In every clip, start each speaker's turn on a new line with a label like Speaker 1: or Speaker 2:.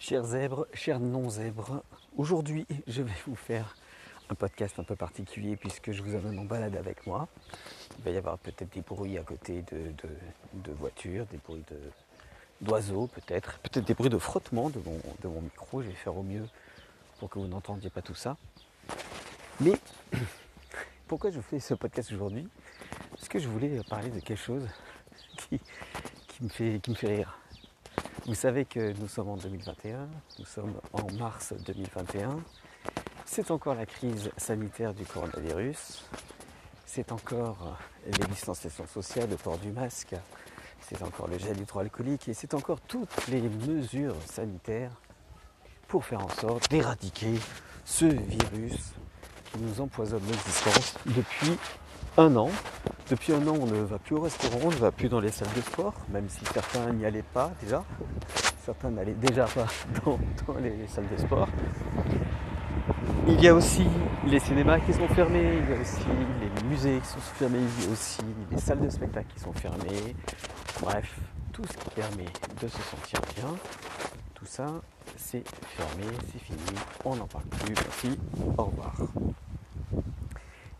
Speaker 1: Chers zèbres, chers non-zèbres, aujourd'hui je vais vous faire un podcast un peu particulier puisque je vous amène en balade avec moi. Il va y avoir peut-être des bruits à côté de, voitures, des bruits d'oiseaux peut-être, peut-être des bruits de frottement de mon, de mon micro. Je vais faire au mieux pour que vous n'entendiez pas tout ça. Mais pourquoi je fais ce podcast aujourd'hui? Parce que je voulais parler de quelque chose qui, me, fait, qui me fait rire. Vous savez que nous sommes en 2021, nous sommes en mars 2021. C'est encore la crise sanitaire du coronavirus. C'est encore les distanciations sociales, le port du masque. C'est encore le gel hydroalcoolique et c'est encore toutes les mesures sanitaires pour faire en sorte d'éradiquer ce virus qui nous empoisonne l'existence depuis un an. Depuis un an, on ne va plus au restaurant, on ne va plus dans les salles de sport, même si certains n'y allaient pas déjà. Certains n'allaient déjà pas dans, les salles de sport. Il y a aussi les cinémas qui sont fermés, il y a aussi les musées qui sont fermés, il y a aussi les salles de spectacle qui sont fermées. Bref, tout ce qui permet de se sentir bien, tout ça, c'est fermé, c'est fini, on n'en parle plus, merci, au revoir.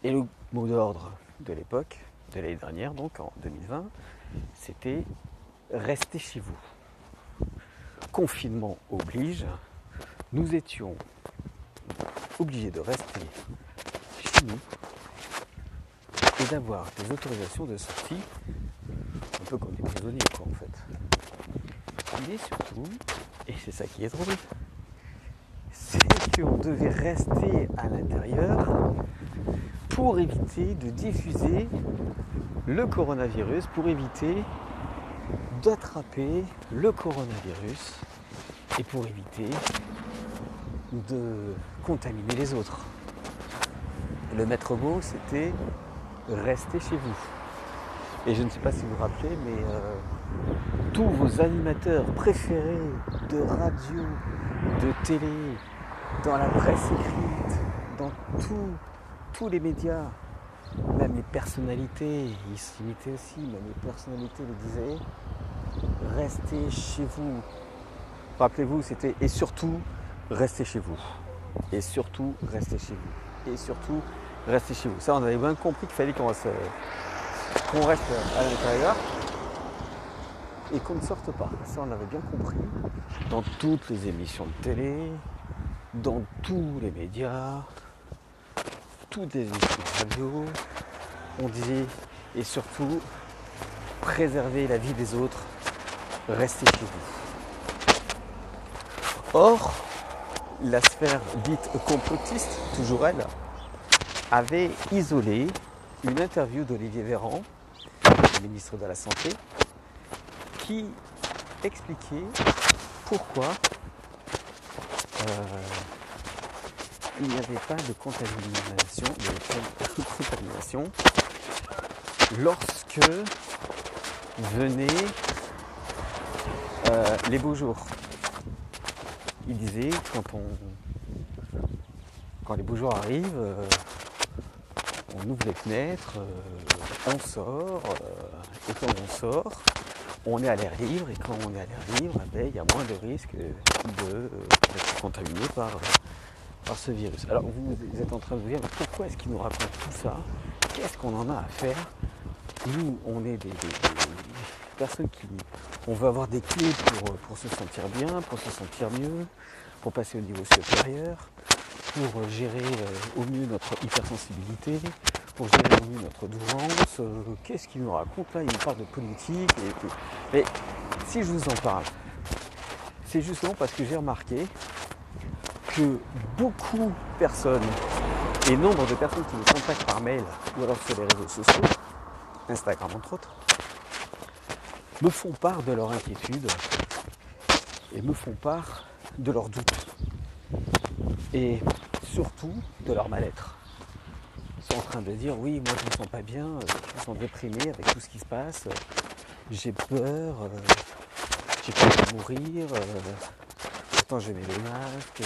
Speaker 1: Et le mot d'ordre de l'époque, de l'année dernière, donc en 2020, c'était restez chez vous. Confinement oblige, nous étions obligés de rester chez nous et d'avoir des autorisations de sortie, un peu comme des prisonniers quoi en fait. Mais surtout, et c'est ça qui est drôle, c'est qu'on devait rester à l'intérieur pour éviter de diffuser le coronavirus, pour éviter d'attraper le coronavirus et pour éviter de contaminer les autres? Le maître mot, c'était rester chez vous. Et je ne sais pas si vous vous rappelez, mais euh, tous vos animateurs préférés de radio, de télé, dans la presse écrite, dans tous les médias, même les personnalités, ils s'imitaient aussi, même les personnalités le disaient, restez chez vous. Rappelez-vous, c'était et surtout, restez chez vous. Et surtout, restez chez vous. Et surtout, restez chez vous. Ça, on avait bien compris qu'il fallait qu'on reste, à l'intérieur et qu'on ne sorte pas. Ça, on l'avait bien compris dans toutes les émissions de télé, dans tous les médias, toutes les émissions radio. On disait, et surtout, préserver la vie des autres, restez chez vous. Or, la sphère dite complotiste, toujours elle, avait isolé une interview d'Olivier Véran, ministre de la Santé, qui expliquait pourquoi euh, il n'y avait pas de contamination, de contamination lorsque venaient euh, les beaux jours. Il disait quand les beaux jours arrivent, euh, on ouvre les fenêtres, on sort, et quand on sort, on est à l'air libre et quand on est à l'air libre, eh ben, il y a moins de risques d'être contaminé par, ce virus. Alors vous, êtes en train de vous dire pourquoi est-ce qu'il nous raconte tout ça? Qu'est-ce qu'on en a à faire? Nous, on est des, personnes qui. On veut avoir des clés pour, pour se sentir bien, pour se sentir mieux, pour passer au niveau supérieur, pour gérer euh, au mieux notre hypersensibilité, pour gérer mieux notre douance. Euh, qu'est-ce qu'il nous raconte là? Il nous parle de politique. Et, Mais si je vous en parle, c'est justement parce que j'ai remarqué que beaucoup de personnes et nombre de personnes qui me contactent par mail ou alors sur les réseaux sociaux, Instagram entre autres, me font part de leur inquiétude et me font part de leurs doutes. Et surtout de leur mal-être. En train de dire oui, moi je me sens pas bien, euh, je me sens déprimé avec tout ce qui se passe, euh, j'ai peur, euh, j'ai peur de mourir, pourtant je mets le masque,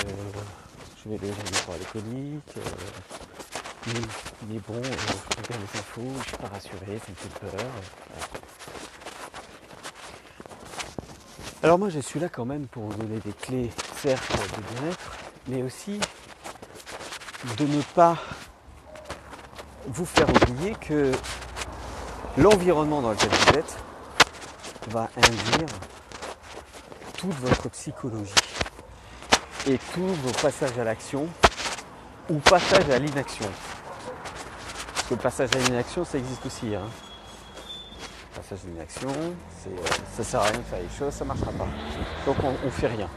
Speaker 1: je mets le alcoolique, mais, mais bon, je regarde les infos, je suis pas rassuré, ça me fait peur. Alors moi je suis là quand même pour vous donner des clés, certes, de bien-être, mais aussi de ne pas vous faire oublier que l'environnement dans lequel vous êtes va induire toute votre psychologie et tous vos passages à l'action ou passage à l'inaction. Parce que passage à l'inaction, ça existe aussi. Hein. Passage à l'inaction, euh, ça sert à rien de faire les choses, ça ne marchera pas. Donc on ne fait rien.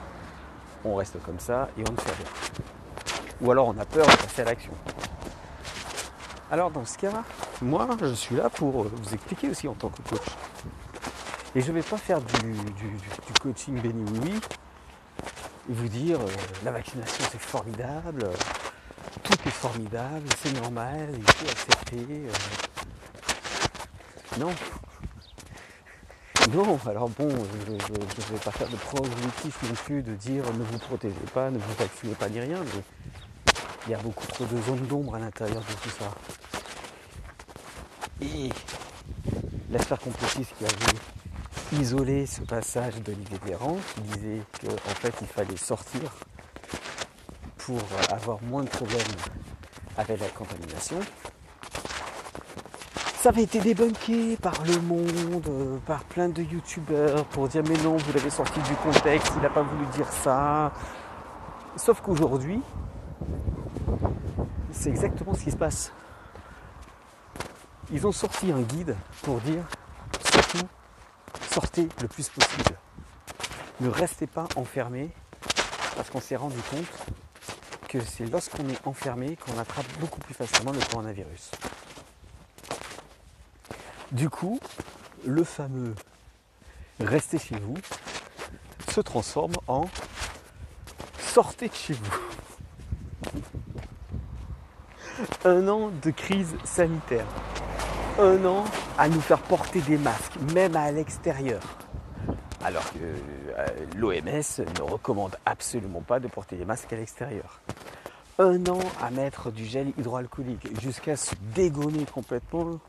Speaker 1: On reste comme ça et on ne fait rien. Ou alors on a peur de passer à l'action. Alors dans ce cas, moi je suis là pour euh, vous expliquer aussi en tant que coach. Et je ne vais pas faire du, coaching béni oui vous dire euh, la vaccination c'est formidable, tout est formidable, c'est normal, il faut accepter. Euh. Non. Non, alors bon, je ne vais pas faire de objectif non plus de dire ne vous protégez pas, ne vous vaccinez pas ni rien, mais il y a beaucoup trop de zones d'ombre à l'intérieur de tout ça. Et l'affaire complotiste qui avait isolé ce passage d'Olivier Véran, qui disait qu'en fait il fallait sortir pour avoir moins de problèmes avec la contamination. Ça avait été débunké par le monde, par plein de youtubeurs pour dire mais non, vous l'avez sorti du contexte, il n'a pas voulu dire ça. Sauf qu'aujourd'hui, c'est exactement ce qui se passe. Ils ont sorti un guide pour dire sortez le plus possible. Ne restez pas enfermés parce qu'on s'est rendu compte que c'est lorsqu'on est enfermé qu'on attrape beaucoup plus facilement le coronavirus. Du coup, le fameux restez chez vous se transforme en sortez de chez vous. Un an de crise sanitaire. Un an à nous faire porter des masques, même à l'extérieur. Alors que euh, l'OMS ne recommande absolument pas de porter des masques à l'extérieur. Un an à mettre du gel hydroalcoolique jusqu'à se dégommer complètement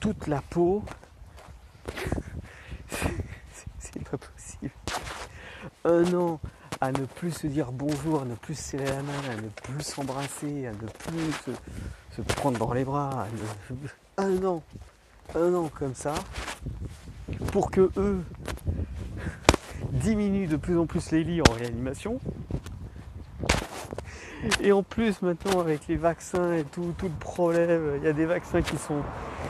Speaker 1: toute la peau. C'est pas possible. Un an à ne plus se dire bonjour, à ne plus se serrer la main, à ne plus s'embrasser, à ne plus se, prendre dans les bras. Un an, un an comme ça, pour que eux diminuent de plus en plus les lits en réanimation. Et en plus maintenant avec les vaccins et tout, tout le problème, il y a des vaccins qui sont,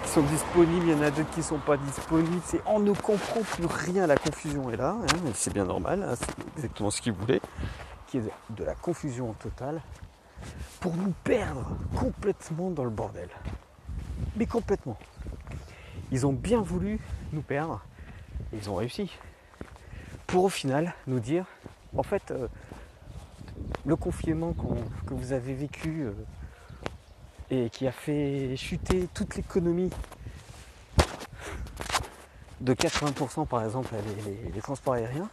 Speaker 1: sont disponibles, il y en a d'autres qui ne sont pas disponibles. C'est, on ne comprend plus rien, la confusion est là, hein, c'est bien normal, hein, c'est exactement ce qu'ils voulaient, qui est de la confusion totale, pour nous perdre complètement dans le bordel. Mais complètement. Ils ont bien voulu nous perdre, ils ont réussi. Pour au final nous dire, en fait, euh, le confinement que vous avez vécu euh, et qui a fait chuter toute l'économie de 80% par exemple les, transports aériens,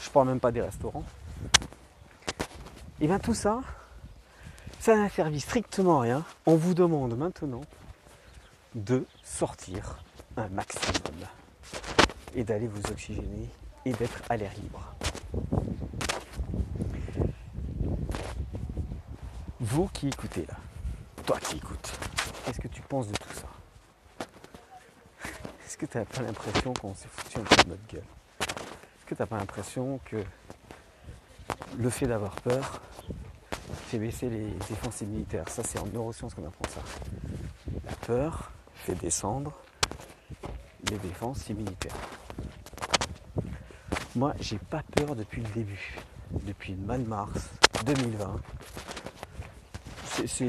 Speaker 1: je parle même pas des restaurants, et bien tout ça, ça n'a servi strictement à rien. On vous demande maintenant de sortir un maximum et d'aller vous oxygéner et d'être à l'air libre. Vous qui écoutez là, toi qui écoutes, qu'est-ce que tu penses de tout ça? Est-ce que tu n'as pas l'impression qu'on s'est foutu un peu de notre gueule? Est-ce que tu n'as pas l'impression que le fait d'avoir peur fait baisser les défenses immunitaires Ça, c'est en neurosciences qu'on apprend ça. La peur fait descendre les défenses immunitaires. Moi, j'ai pas peur depuis le début, depuis le mois de mars 2020 c'est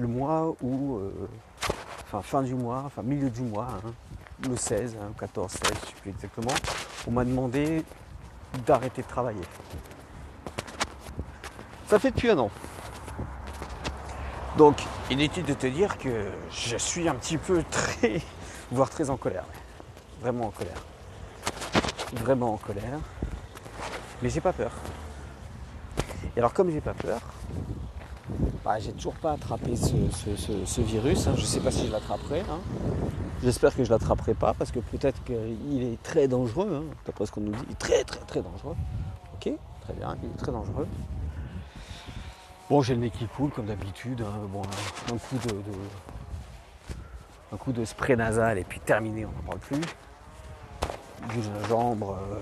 Speaker 1: le mois où, euh, enfin fin du mois, enfin milieu du mois, hein, le 16, 14, 16, je sais plus exactement, on m'a demandé d'arrêter de travailler. Ça fait depuis un an. Donc, inutile de te dire que je suis un petit peu très, voire très en colère. Vraiment en colère. Vraiment en colère. Mais j'ai pas peur. Et alors comme j'ai pas peur, bah, j'ai toujours pas attrapé ce, virus. Hein. Je sais pas si je l'attraperai. Hein. J'espère que je l'attraperai pas parce que peut-être qu'il est très dangereux. Hein. D'après ce qu'on nous dit, il est très très très dangereux. Ok, très bien, il est très dangereux. Bon, j'ai le nez qui coule comme d'habitude. Bon, un, coup de, spray nasal et puis terminé, on n'en parle plus. Du gingembre, euh,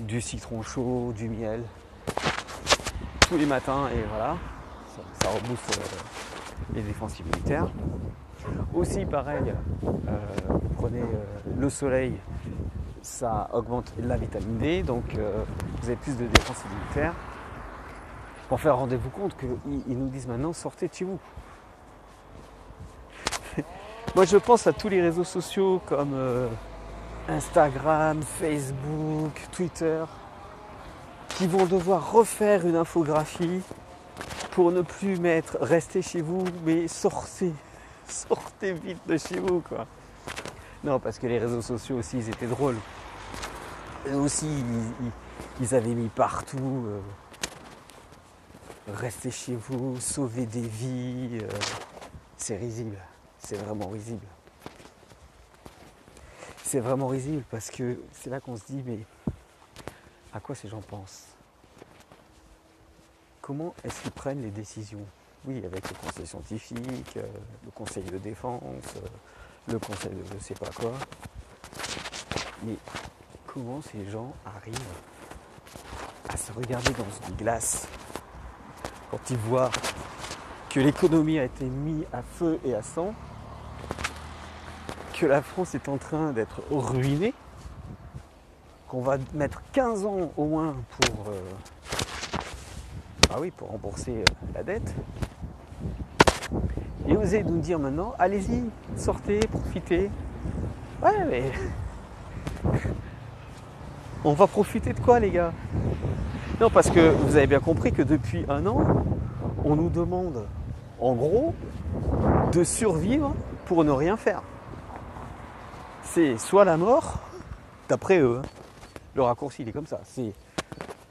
Speaker 1: du citron chaud, du miel, tous les matins et voilà, ça, rebooste euh, les défenses immunitaires. Aussi pareil, euh, vous prenez le soleil, ça augmente la vitamine D, donc vous avez plus de défense immunitaire. Pour faire rendez-vous compte qu'ils nous disent maintenant sortez de chez vous. Moi je pense à tous les réseaux sociaux comme Instagram, Facebook, Twitter, qui vont devoir refaire une infographie pour ne plus mettre restez chez vous, mais sortez, sortez vite de chez vous quoi. Non, parce que les réseaux sociaux aussi, ils étaient drôles. Et aussi, ils, avaient mis partout euh, restez chez vous, sauvez des vies. Euh, c'est risible, c'est vraiment risible c'est vraiment risible parce que c'est là qu'on se dit mais à quoi ces gens pensent? Comment est-ce qu'ils prennent les décisions? Oui, avec le conseil scientifique, euh, le conseil de défense, euh, le conseil de je sais pas quoi. Mais comment ces gens arrivent à se regarder dans une glace? Quand ils voient que l'économie a été mise à feu et à sang que la France est en train d'être ruinée, qu'on va mettre 15 ans au moins pour, euh, ah oui, pour rembourser euh, la dette. Et osez nous dire maintenant, allez-y, sortez, profitez. Ouais, mais on va profiter de quoi les gars? Non, parce que vous avez bien compris que depuis un an, on nous demande en gros de survivre pour ne rien faire. C'est soit la mort, d'après eux, le raccourci il est comme ça, c'est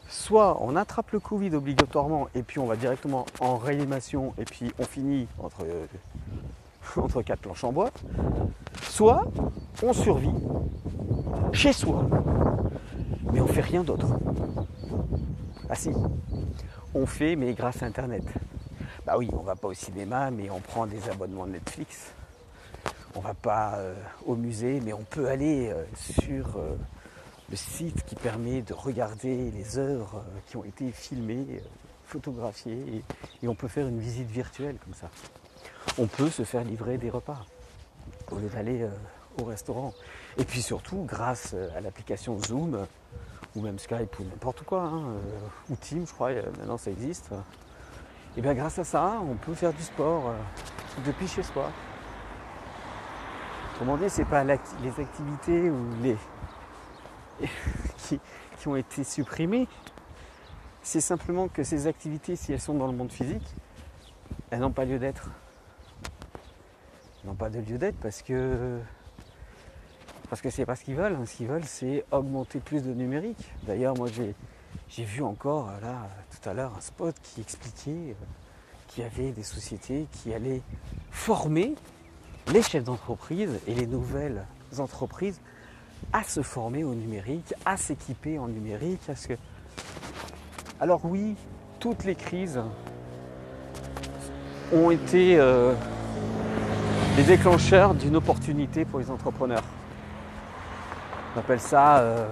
Speaker 1: soit on attrape le Covid obligatoirement et puis on va directement en réanimation et puis on finit entre, euh, entre quatre planches en bois, soit on survit chez soi, mais on fait rien d'autre. Ah si, on fait mais grâce à Internet. Bah oui, on va pas au cinéma, mais on prend des abonnements Netflix on va pas euh, au musée, mais on peut aller euh, sur euh, le site qui permet de regarder les œuvres qui ont été filmées, photographiées, et, on peut faire une visite virtuelle comme ça. On peut se faire livrer des repas au lieu d'aller au restaurant. Et puis surtout, grâce à l'application Zoom, ou même Skype, ou n'importe quoi, hein, ou Team, je crois, maintenant ça existe, et bien grâce à ça, on peut faire du sport depuis chez soi. Autrement dit, ce n'est pas les activités ou les qui, ont été supprimées. C'est simplement que ces activités, si elles sont dans le monde physique, elles n'ont pas lieu d'être. N'ont pas de lieu d'être parce que parce que c'est pas ce qu'ils veulent. Ce qu'ils veulent, c'est augmenter plus de numérique. D'ailleurs, moi, j'ai vu encore là tout à l'heure un spot qui expliquait euh, qu'il y avait des sociétés qui allaient former les chefs d'entreprise et les nouvelles entreprises à se former au numérique, à s'équiper en numérique. Ce... Alors oui, toutes les crises ont été euh, les déclencheurs d'une opportunité pour les entrepreneurs. On appelle ça euh,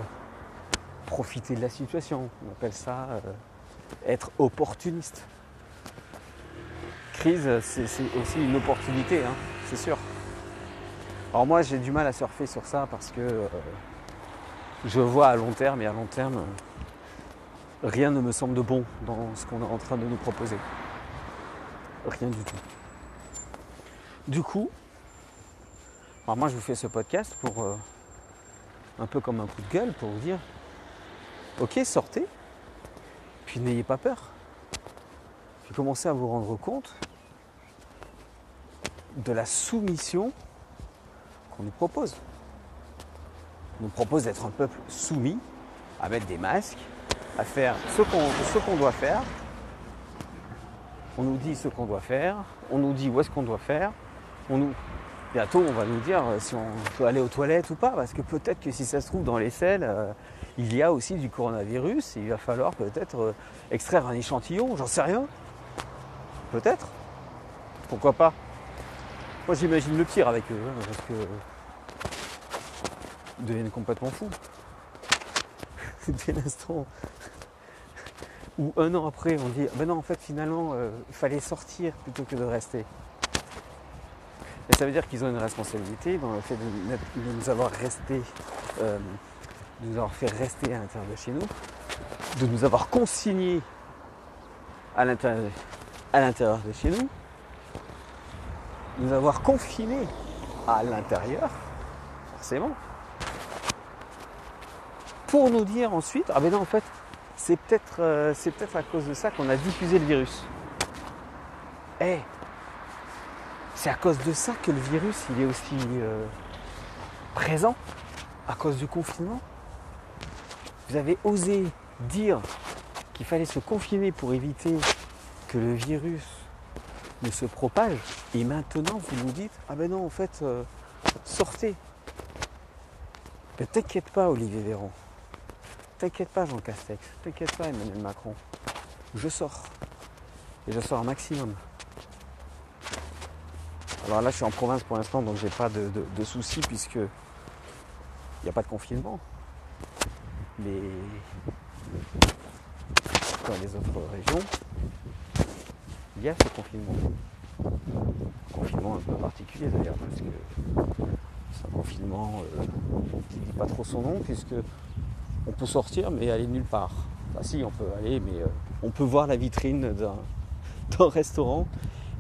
Speaker 1: profiter de la situation, on appelle ça euh, être opportuniste. Crise, c'est aussi une opportunité. Hein c'est sûr. Alors moi j'ai du mal à surfer sur ça parce que euh, je vois à long terme et à long terme rien ne me semble de bon dans ce qu'on est en train de nous proposer. Rien du tout. Du coup, moi je vous fais ce podcast pour un peu comme un coup de gueule pour vous dire ok sortez, puis n'ayez pas peur. Puis commencez à vous rendre compte de la soumission qu'on nous propose. On nous propose d'être un peuple soumis, à mettre des masques, à faire ce qu'on doit faire. on nous dit ce qu'on doit faire, on nous dit où est-ce qu'on doit faire, on nous... Bientôt, on va nous dire si on peut aller aux toilettes ou pas, parce que peut-être que si ça se trouve dans les selles, euh, il y a aussi du coronavirus il va falloir peut-être euh, extraire un échantillon, j'en sais rien. Peut-être. Pourquoi pas Moi j'imagine le pire avec eux, hein, parce que ils deviennent complètement fous. Dès l'instant où un an après on dit ben non en fait finalement euh, il fallait sortir plutôt que de rester. Et ça veut dire qu'ils ont une responsabilité dans le fait de, nous avoir resté, euh, de nous avoir fait rester à l'intérieur de chez nous, de nous avoir consignés à l'intérieur, de chez nous, de nous avoir confinés à l'intérieur, forcément, pour nous dire ensuite, ah ben non en fait, c'est peut-être euh, peut-être à cause de ça qu'on a diffusé le virus. Eh, c'est à cause de ça que le virus il est aussi euh, présent, à cause du confinement. Vous avez osé dire qu'il fallait se confiner pour éviter que le virus ne se propage, et maintenant vous nous dites ah ben non en fait euh, sortez. Ne t'inquiète pas Olivier Véran, t'inquiète pas Jean Castex, t'inquiète pas Emmanuel Macron, je sors et je sors un maximum. Alors là, je suis en province pour l'instant, donc j'ai pas de, soucis puisque il n'y a pas de confinement. Mais dans les autres régions, il y a ce confinement. Confinement un peu particulier d'ailleurs, parce que c'est un confinement euh, qui ne dit pas trop son nom, puisque on peut sortir mais aller nulle part. Enfin si, on peut aller, mais euh, on peut voir la vitrine d'un restaurant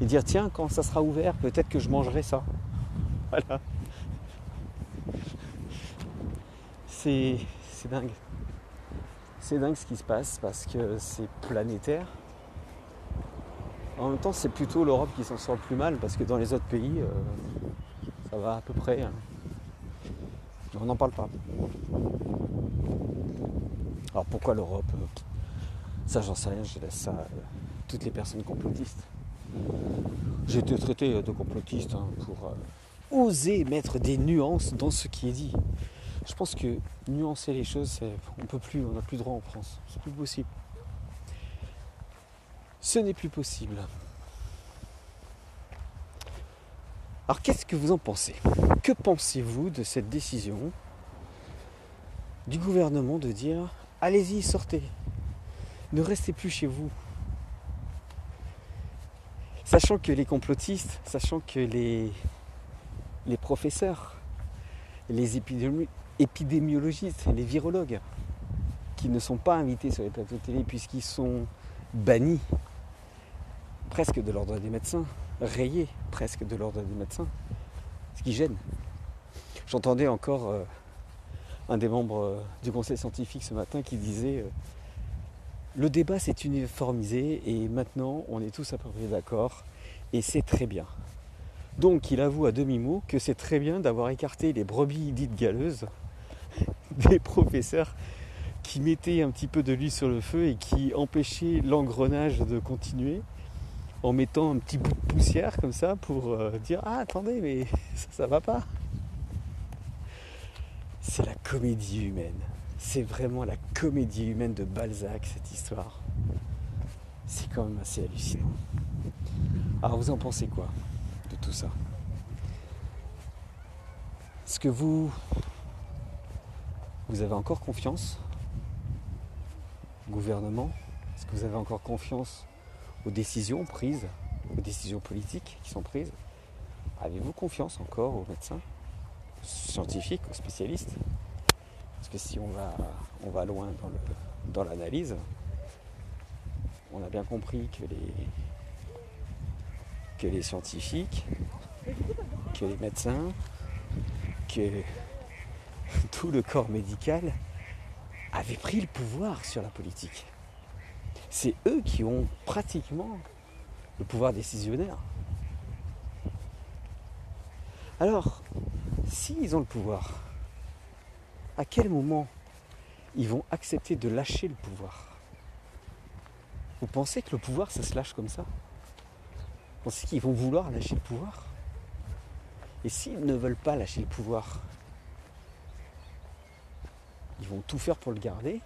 Speaker 1: et dire tiens, quand ça sera ouvert, peut-être que je mangerai ça. Voilà. C'est dingue. C'est dingue ce qui se passe parce que c'est planétaire. En même temps, c'est plutôt l'Europe qui s'en sort le plus mal parce que dans les autres pays, euh, ça va à peu près. Hein. On n'en parle pas. Alors pourquoi l'Europe Ça, j'en sais rien, je laisse ça à toutes les personnes complotistes. J'ai été traité de complotiste hein, pour euh, oser mettre des nuances dans ce qui est dit. Je pense que nuancer les choses, on peut plus, on n'a plus droit en France. C'est plus possible. Ce n'est plus possible. Alors qu'est-ce que vous en pensez? Que pensez-vous de cette décision du gouvernement de dire allez-y, sortez, ne restez plus chez vous, Sachant que les complotistes, sachant que les, professeurs, les épidémiologistes, les virologues, qui ne sont pas invités sur les plateaux de télé puisqu'ils sont bannis presque de l'ordre des médecins, rayés presque de l'ordre des médecins, ce qui gêne. J'entendais encore euh, un des membres euh, du conseil scientifique ce matin qui disait euh, le débat s'est uniformisé et maintenant on est tous à peu près d'accord et c'est très bien. Donc il avoue à demi-mot que c'est très bien d'avoir écarté les brebis dites galeuses des professeurs qui mettaient un petit peu de l'huile sur le feu et qui empêchaient l'engrenage de continuer en mettant un petit bout de poussière comme ça pour euh, dire ah attendez mais ça, ça va pas. C'est la comédie humaine. C'est vraiment la comédie humaine de Balzac, cette histoire. C'est quand même assez hallucinant. Alors vous en pensez quoi de tout ça? Est-ce que vous, vous avez encore confiance? Au gouvernement Est-ce que vous avez encore confiance aux décisions prises, aux décisions politiques qui sont prises? Avez-vous confiance encore aux médecins, aux scientifiques, aux spécialistes? Si on va, on va loin dans l'analyse, on a bien compris que les, que les scientifiques, que les médecins, que tout le corps médical avaient pris le pouvoir sur la politique. C'est eux qui ont pratiquement le pouvoir décisionnaire. Alors, s'ils ont le pouvoir, à quel moment ils vont accepter de lâcher le pouvoir? Vous pensez que le pouvoir, ça se lâche comme ça? Pensez qu'ils vont vouloir lâcher le pouvoir? Et s'ils ne veulent pas lâcher le pouvoir, ils vont tout faire pour le garder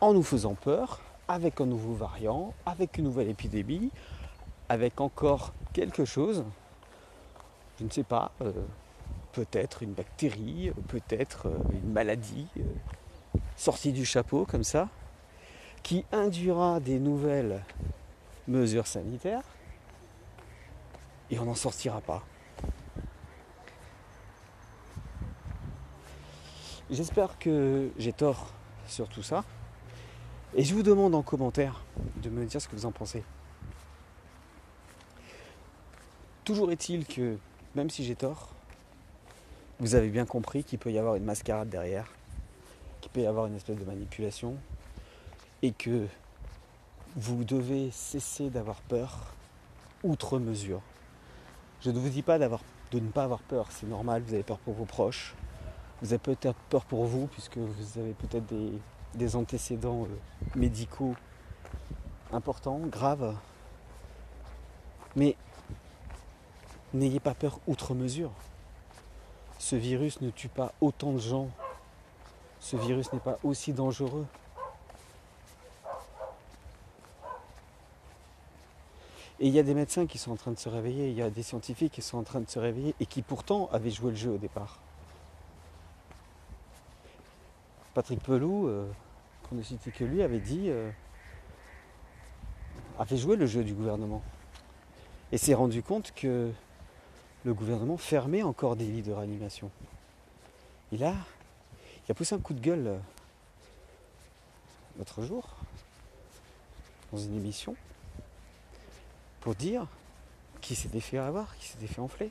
Speaker 1: en nous faisant peur, avec un nouveau variant, avec une nouvelle épidémie, avec encore quelque chose, je ne sais pas, euh, peut-être une bactérie, peut-être euh, une maladie euh, sortie du chapeau comme ça, qui induira des nouvelles mesures sanitaires et on n'en sortira pas. J'espère que j'ai tort sur tout ça. Et je vous demande en commentaire de me dire ce que vous en pensez. Toujours est-il que, même si j'ai tort, vous avez bien compris qu'il peut y avoir une mascarade derrière, qu'il peut y avoir une espèce de manipulation, et que vous devez cesser d'avoir peur outre mesure. Je ne vous dis pas de ne pas avoir peur, c'est normal, vous avez peur pour vos proches, vous avez peut-être peur pour vous, puisque vous avez peut-être des, antécédents euh, médicaux importants, graves. Mais n'ayez pas peur outre mesure. Ce virus ne tue pas autant de gens. Ce virus n'est pas aussi dangereux. Et il y a des médecins qui sont en train de se réveiller, il y a des scientifiques qui sont en train de se réveiller et qui pourtant avaient joué le jeu au départ. Patrick Pelou, euh, qu'on ne citait que lui, avait dit, euh, avait joué le jeu du gouvernement. Et s'est rendu compte que le gouvernement fermait encore des lits de réanimation. Et là, il a poussé un coup de gueule euh, l'autre jour, dans une émission, pour dire qui s'était fait avoir, qui s'était fait enfler.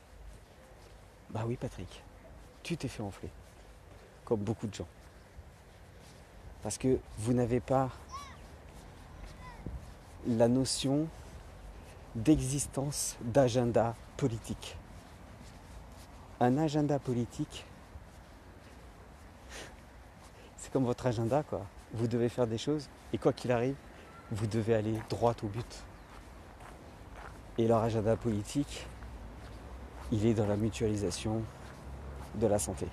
Speaker 1: Bah oui Patrick, tu t'es fait enfler, comme beaucoup de gens. Parce que vous n'avez pas la notion d'existence d'agenda politique. Un agenda politique, c'est comme votre agenda, quoi. Vous devez faire des choses et quoi qu'il arrive, vous devez aller droit au but. Et leur agenda politique, il est dans la mutualisation de la santé.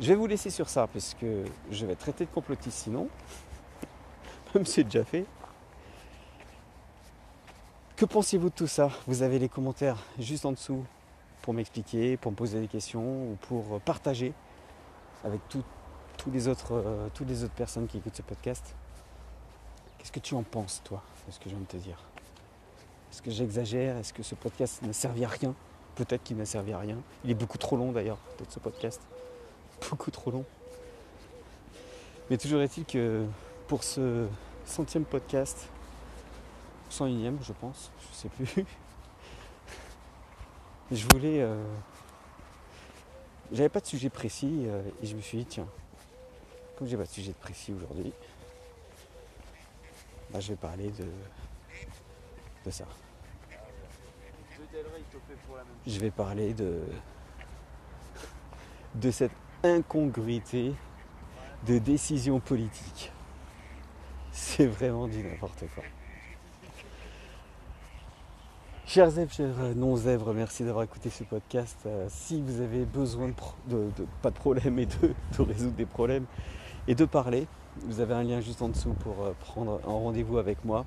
Speaker 1: Je vais vous laisser sur ça parce que je vais traiter de complotiste sinon. Même c'est déjà fait. Que pensez-vous de tout ça? Vous avez les commentaires juste en dessous pour m'expliquer, pour me poser des questions ou pour partager avec tous les autres, euh, toutes les autres personnes qui écoutent ce podcast. Qu'est-ce que tu en penses, toi, de ce que je viens de te dire? Est-ce que j'exagère? Est-ce que ce podcast n'a servi à rien? Peut-être qu'il n'a servi à rien. Il est beaucoup trop long d'ailleurs, peut-être ce podcast. Beaucoup trop long. Mais toujours est-il que pour ce centième podcast, 101ème je pense, je sais plus, je voulais... Euh, j'avais pas de sujet précis euh, et je me suis dit tiens, comme j'ai pas de sujet précis aujourd'hui, bah, je vais parler de ça. Je vais parler de, de cette incongruité de décision politique. C'est vraiment du n'importe quoi. Chers zèbres, chers non-zèbres, merci d'avoir écouté ce podcast. Euh, si vous avez besoin de, pas de problème et de, résoudre des problèmes et de parler, vous avez un lien juste en dessous pour euh, prendre un rendez-vous avec moi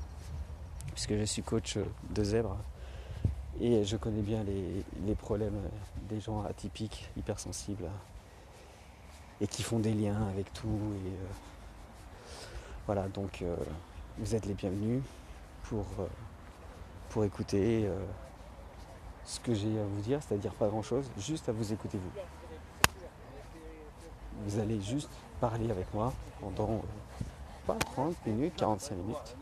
Speaker 1: puisque je suis coach de zèbres et je connais bien les, problèmes des gens atypiques, hypersensibles et qui font des liens avec tout. Euh, voilà, donc euh, vous êtes les bienvenus pour, euh, pour écouter ce que j'ai à vous dire, c'est-à-dire pas grand-chose, juste à vous écouter vous. Vous allez juste parler avec moi pendant pas 30 minutes, 45 minutes.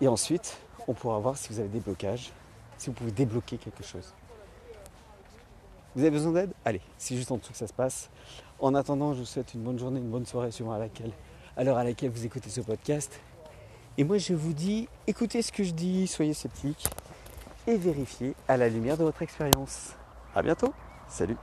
Speaker 1: Et ensuite, on pourra voir si vous avez des blocages, si vous pouvez débloquer quelque chose. Vous avez besoin d'aide? Allez, c'est juste en dessous que ça se passe. En attendant, je vous souhaite une bonne journée, une bonne soirée suivant à laquelle, à l'heure à laquelle vous écoutez ce podcast. Et moi, je vous dis, écoutez ce que je dis, soyez sceptiques et vérifiez à la lumière de votre expérience. À bientôt. Salut.